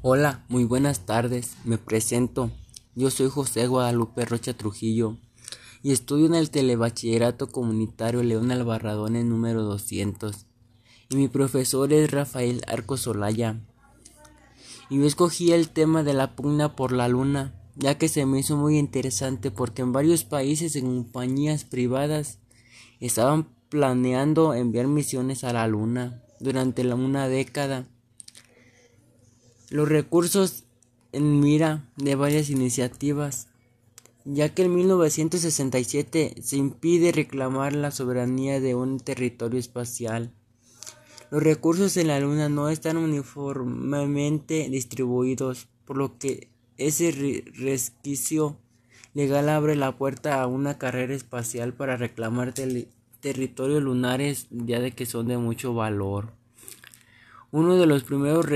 Hola, muy buenas tardes. Me presento. Yo soy José Guadalupe Rocha Trujillo y estudio en el Telebachillerato Comunitario León Albarradón en número 200. Y mi profesor es Rafael Arco Solaya. Y yo escogí el tema de la pugna por la luna, ya que se me hizo muy interesante porque en varios países en compañías privadas estaban planeando enviar misiones a la luna durante una década los recursos en mira de varias iniciativas, ya que en 1967 se impide reclamar la soberanía de un territorio espacial. Los recursos en la Luna no están uniformemente distribuidos, por lo que ese resquicio legal abre la puerta a una carrera espacial para reclamar territorios lunares ya de que son de mucho valor. Uno de los primeros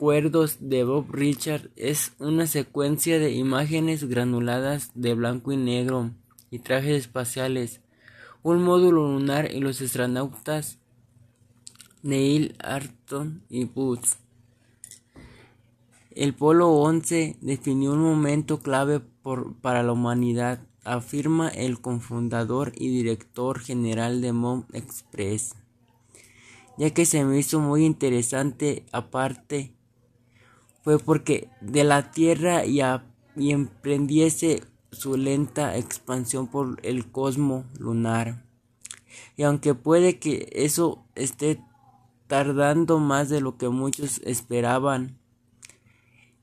de Bob Richard es una secuencia de imágenes granuladas de blanco y negro y trajes espaciales, un módulo lunar y los astronautas Neil Armstrong y Buzz. El Polo 11 definió un momento clave para la humanidad, afirma el cofundador y director general de Mount Express, ya que se me hizo muy interesante aparte fue porque de la Tierra y, emprendiese su lenta expansión por el cosmo lunar. Y aunque puede que eso esté tardando más de lo que muchos esperaban,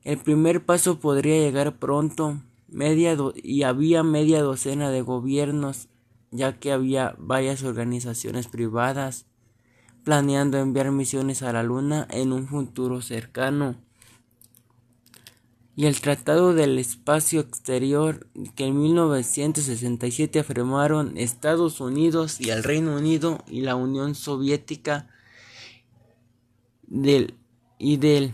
el primer paso podría llegar pronto, media y había media docena de gobiernos, ya que había varias organizaciones privadas planeando enviar misiones a la Luna en un futuro cercano y el Tratado del Espacio Exterior que en 1967 afirmaron Estados Unidos y el Reino Unido y la Unión Soviética del, y del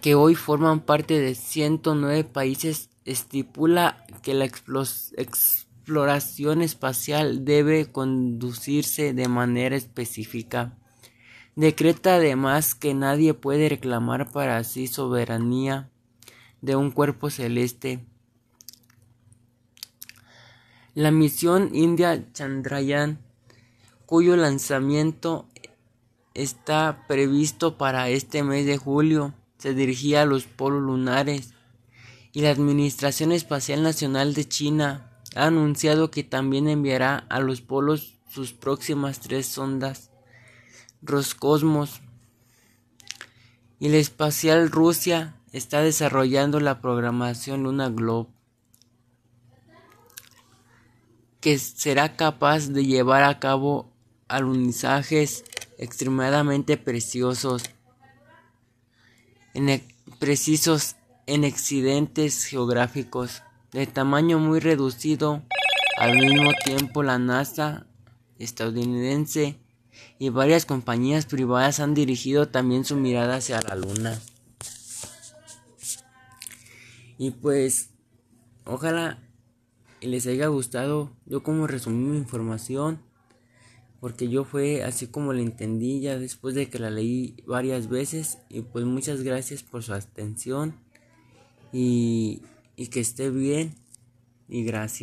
que hoy forman parte de 109 países estipula que la exploración espacial debe conducirse de manera específica. Decreta además que nadie puede reclamar para sí soberanía de un cuerpo celeste. La misión India Chandrayaan, cuyo lanzamiento está previsto para este mes de julio, se dirigía a los polos lunares y la Administración Espacial Nacional de China ha anunciado que también enviará a los polos sus próximas tres sondas Roscosmos y la espacial Rusia está desarrollando la programación Luna Globe que será capaz de llevar a cabo alunizajes extremadamente preciosos en precisos en accidentes geográficos de tamaño muy reducido. Al mismo tiempo la NASA estadounidense y varias compañías privadas han dirigido también su mirada hacia la Luna. Y pues, ojalá les haya gustado yo como resumí mi información. Porque yo fue así como la entendí ya después de que la leí varias veces. Y pues muchas gracias por su atención. Y, y que esté bien. Y gracias.